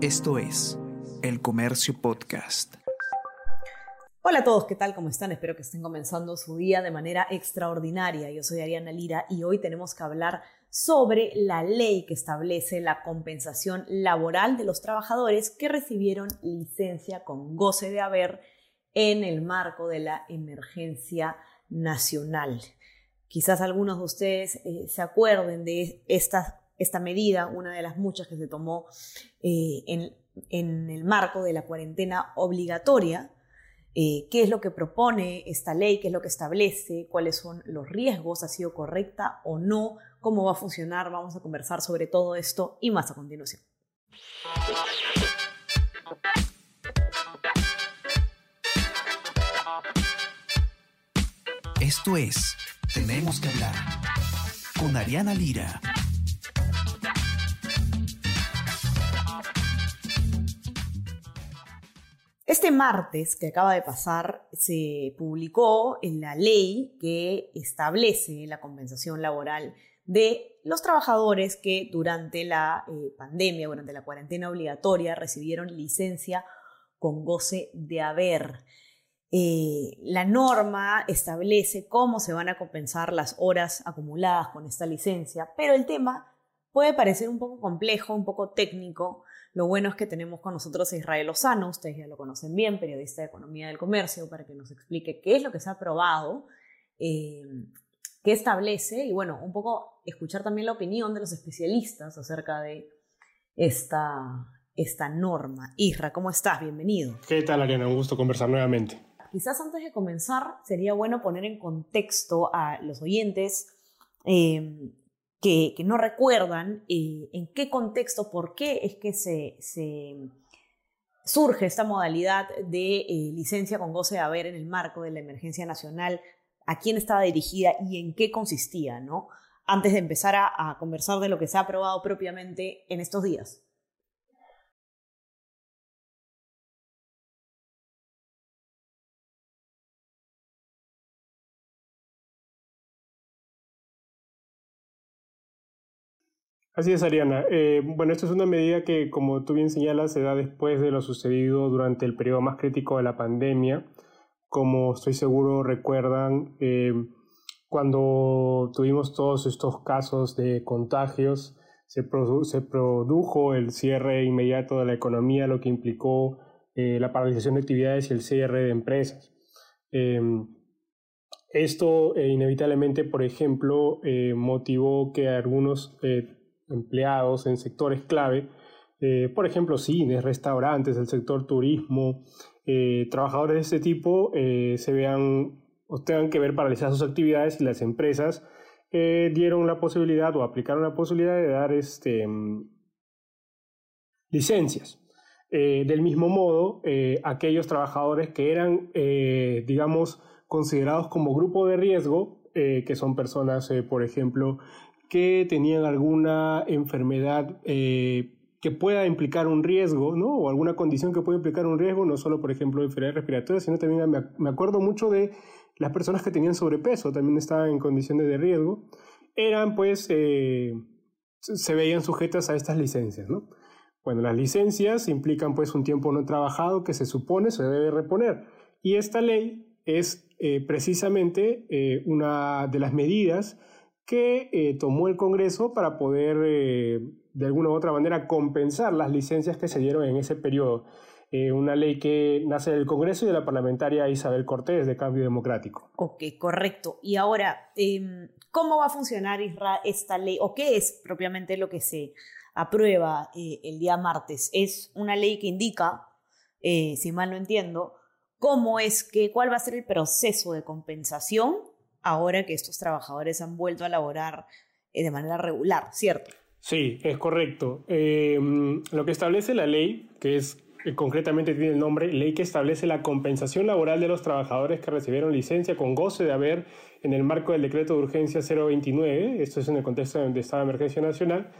Esto es El Comercio Podcast. Hola a todos, ¿qué tal? ¿Cómo están? Espero que estén comenzando su día de manera extraordinaria. Yo soy Ariana Lira y hoy tenemos que hablar sobre la ley que establece la compensación laboral de los trabajadores que recibieron licencia con goce de haber en el marco de la emergencia nacional. Quizás algunos de ustedes eh, se acuerden de esta, esta medida, una de las muchas que se tomó eh, en, el marco de la cuarentena obligatoria. Eh, ¿Qué es lo que propone esta ley? ¿Qué es lo que establece? ¿Cuáles son los riesgos? ¿Ha sido correcta o no? ¿Cómo va a funcionar? Vamos a conversar sobre todo esto y más a continuación. Esto es Tenemos que hablar con Ariana Lira. Este martes que acaba de pasar se publicó en la ley que establece la compensación laboral de los trabajadores que durante la eh, pandemia, durante la cuarentena obligatoria, recibieron licencia con goce de haber. Eh, la norma establece cómo se van a compensar las horas acumuladas con esta licencia, pero el tema puede parecer un poco complejo, un poco técnico. Lo bueno es que tenemos con nosotros a Israel Lozano, ustedes ya lo conocen bien, periodista de Economía del Comercio, para que nos explique qué es lo que se ha aprobado, eh, qué establece y bueno, un poco escuchar también la opinión de los especialistas acerca de esta, esta norma. Isra, ¿cómo estás? Bienvenido. ¿Qué tal, Ariana? Un gusto conversar nuevamente. Quizás antes de comenzar sería bueno poner en contexto a los oyentes eh, que, no recuerdan eh, en qué contexto, por qué es que se, surge esta modalidad de eh, licencia con goce de haber en el marco de la emergencia nacional, a quién estaba dirigida y en qué consistía, ¿no? Antes de empezar a conversar de lo que se ha aprobado propiamente en estos días. Así es, Ariana. Eh, bueno, esto es una medida que, como tú bien señalas, se da después de lo sucedido durante el periodo más crítico de la pandemia. Como estoy seguro recuerdan, eh, cuando tuvimos todos estos casos de contagios, se, produjo el cierre inmediato de la economía, lo que implicó eh, la paralización de actividades y el cierre de empresas. esto inevitablemente, por ejemplo, motivó que algunos empleados en sectores clave, eh, por ejemplo, cines, restaurantes, el sector turismo, eh, trabajadores de este tipo eh, se vean o tengan que ver paralizadas sus actividades y las empresas dieron la posibilidad o aplicaron la posibilidad de dar este, mm, licencias. del mismo modo, aquellos trabajadores que eran, digamos, considerados como grupo de riesgo, que son personas, por ejemplo, que tenían alguna enfermedad eh, que pueda implicar un riesgo, ¿no? O alguna condición que pueda implicar un riesgo, no solo, por ejemplo, enfermedad respiratoria, sino también me acuerdo mucho de las personas que tenían sobrepeso, también estaban en condiciones de riesgo, eran pues, eh, se veían sujetas a estas licencias, ¿no? Bueno, las licencias implican pues un tiempo no trabajado que se supone se debe reponer. Y esta ley es eh, precisamente una de las medidas que eh, tomó el Congreso para poder, eh, de alguna u otra manera, compensar las licencias que se dieron en ese periodo. Eh, una ley que nace del Congreso y de la parlamentaria Isabel Cortés de Cambio Democrático. Ok, correcto. Y ahora, em, ¿cómo va a funcionar esta ley o qué es propiamente lo que se aprueba el día martes? Es una ley que indica, si mal no entiendo, cómo es que, cuál va a ser el proceso de compensación ahora que estos trabajadores han vuelto a laborar eh, de manera regular, ¿cierto? Sí, es correcto. Eh, lo que establece la ley, que es eh, concretamente tiene el nombre, ley que establece la compensación laboral de los trabajadores que recibieron licencia con goce de haber en el marco del decreto de urgencia 029, esto es en el contexto de estado de emergencia nacional,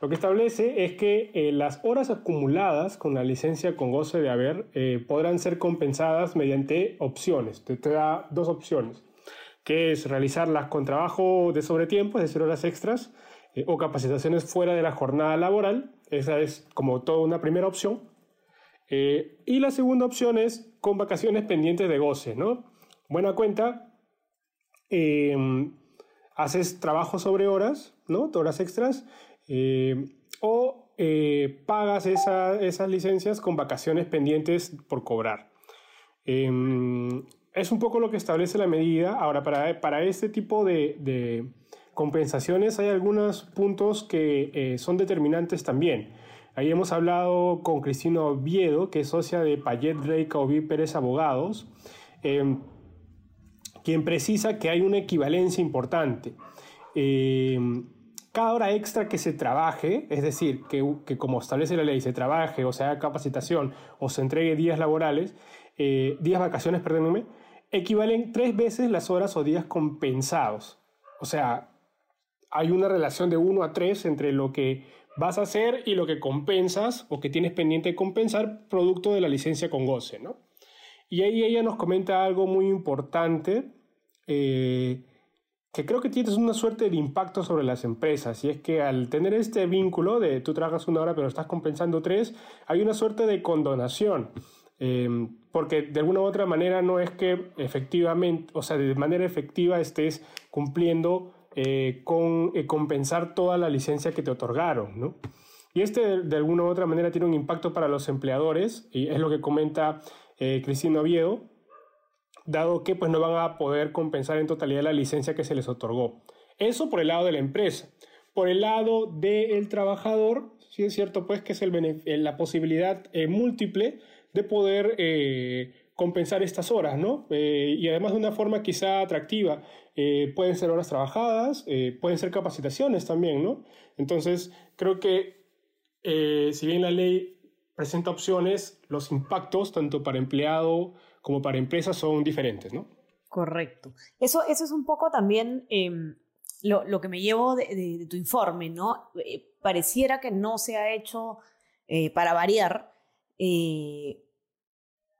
lo que establece es que las horas acumuladas con la licencia con goce de haber podrán ser compensadas mediante opciones. te da dos opciones que es realizarlas con trabajo de sobretiempo, es decir, horas extras, eh, o capacitaciones fuera de la jornada laboral, Esa es como toda una primera opción. Eh, y la segunda opción es con vacaciones pendientes de goce, ¿no? Buena cuenta, em, haces trabajo sobre horas, ¿no? Horas extras, eh, o pagas esas licencias con vacaciones pendientes por cobrar. Em, es un poco lo que establece la medida. Ahora, para, para este tipo de, compensaciones hay algunos puntos que son determinantes también. Ahí hemos hablado con Cristina Oviedo, que es socia de Payet Rey Caubí Pérez Abogados, em, quien precisa que hay una equivalencia importante. Em, cada hora extra que se trabaje, es decir, que, como establece la ley, se trabaje o se haga capacitación o se entregue días laborales, eh, días vacaciones, perdónenme, equivalen tres veces las horas o días compensados. O sea, hay una relación de 1 a 3 entre lo que vas a hacer y lo que compensas o que tienes pendiente de compensar producto de la licencia con goce, ¿no? Y ahí ella nos comenta algo muy importante eh, que creo que tienes una suerte de impacto sobre las empresas y es que al tener este vínculo de tú trabajas una hora pero estás compensando tres, hay una suerte de condonación. Eh, porque de alguna u otra manera no es que efectivamente, o sea, de manera efectiva estés cumpliendo eh, con eh, compensar toda la licencia que te otorgaron, ¿no? Y este de, alguna u otra manera tiene un impacto para los empleadores, y es lo que comenta eh, Cristina Oviedo, dado que pues, no van a poder compensar en totalidad la licencia que se les otorgó. Eso por el lado de la empresa. Por el lado del trabajador, sí es cierto pues que es el la posibilidad múltiple de poder compensar estas horas, ¿no? Eh, y además de una forma quizá atractiva. Eh, pueden ser horas trabajadas, eh, pueden ser capacitaciones también, ¿no? Entonces, creo que si bien la ley presenta opciones, los impactos, tanto para empleado como para empresa, son diferentes, ¿no? Correcto. Eso, eso es un poco también em, lo, lo, que me llevo de tu informe, ¿no? pareciera que no se ha hecho, para variar,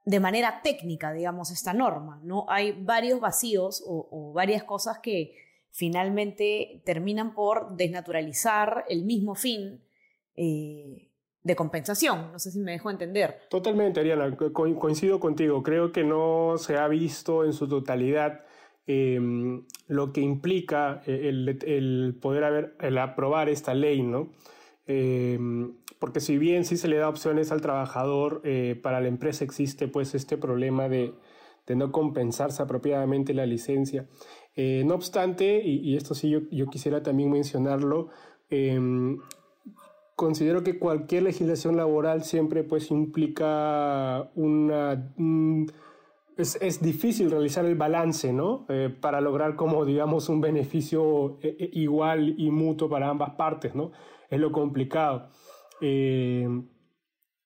de manera técnica, digamos, esta norma. ¿no? Hay varios vacíos o, varias cosas que finalmente terminan por desnaturalizar el mismo fin eh, de compensación. No sé si me dejo entender. Totalmente, Ariana, coincido contigo. Creo que no se ha visto en su totalidad em, lo que implica el, poder haber, aprobar esta ley, ¿no? Em, porque si bien sí se le da opciones al trabajador, eh, para la empresa existe pues este problema de, no compensarse apropiadamente la licencia. Eh, no obstante, y, esto sí yo, quisiera también mencionarlo, em, considero que cualquier legislación laboral siempre pues implica una... es, difícil realizar el balance, ¿no? Eh, para lograr como, digamos, un beneficio igual y mutuo para ambas partes, ¿no? Es lo complicado. Eh,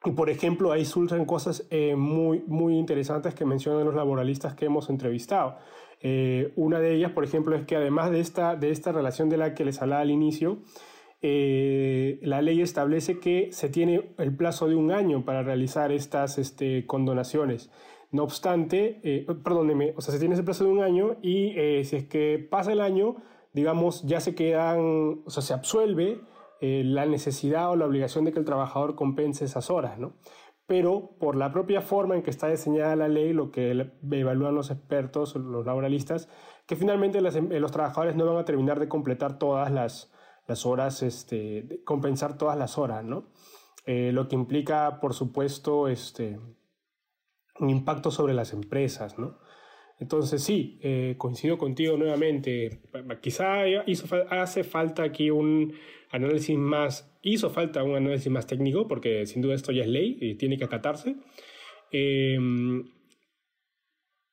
y por ejemplo, ahí surgen cosas eh, muy, muy interesantes que mencionan los laboralistas que hemos entrevistado. Eh, una de ellas, por ejemplo, es que además de esta, de esta relación de la que les hablaba al inicio, la ley establece que se tiene el plazo de un año para realizar estas este, condonaciones. No obstante, perdóneme, o sea, se tiene ese plazo de un año y si es que pasa el año, digamos, ya se quedan, o sea, se absuelve eh, la necesidad o la obligación de que el trabajador compense esas horas, ¿no? Pero por la propia forma en que está diseñada la ley, lo que evalúan los expertos, los laboralistas, que finalmente eh, los trabajadores no van a terminar de completar todas las, las horas, este, de compensar todas las horas, ¿no? Eh, lo que implica, por supuesto, este, un impacto sobre las empresas, ¿no? Entonces sí, coincido contigo nuevamente. Quizá hizo, hace falta aquí un análisis más, hizo falta un análisis más técnico, porque sin duda esto ya es ley y tiene que acatarse. Em,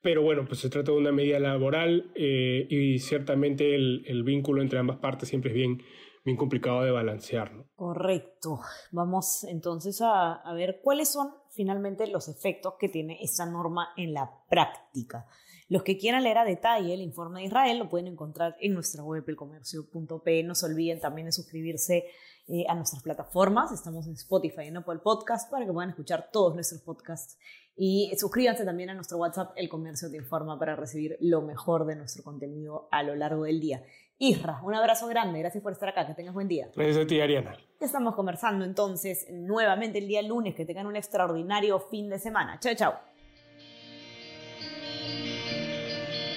pero bueno, pues se trata de una medida laboral eh, y ciertamente el, vínculo entre ambas partes siempre es bien, bien complicado de balancear. Correcto. Vamos entonces a, a ver cuáles son finalmente los efectos que tiene esa norma en la práctica. Los que quieran leer a detalle el informe de Israel lo pueden encontrar en nuestra web elcomercio.p. No se olviden también de suscribirse eh, a nuestras plataformas. Estamos en Spotify y en Apple Podcast para que puedan escuchar todos nuestros podcasts. Y suscríbanse también a nuestro WhatsApp El Comercio Te Informa para recibir lo mejor de nuestro contenido a lo largo del día. Isra, un abrazo grande, gracias por estar acá, que tengas buen día. Gracias a ti, Ariana. Ya estamos conversando entonces nuevamente el día lunes, que tengan un extraordinario fin de semana. Chao, chao.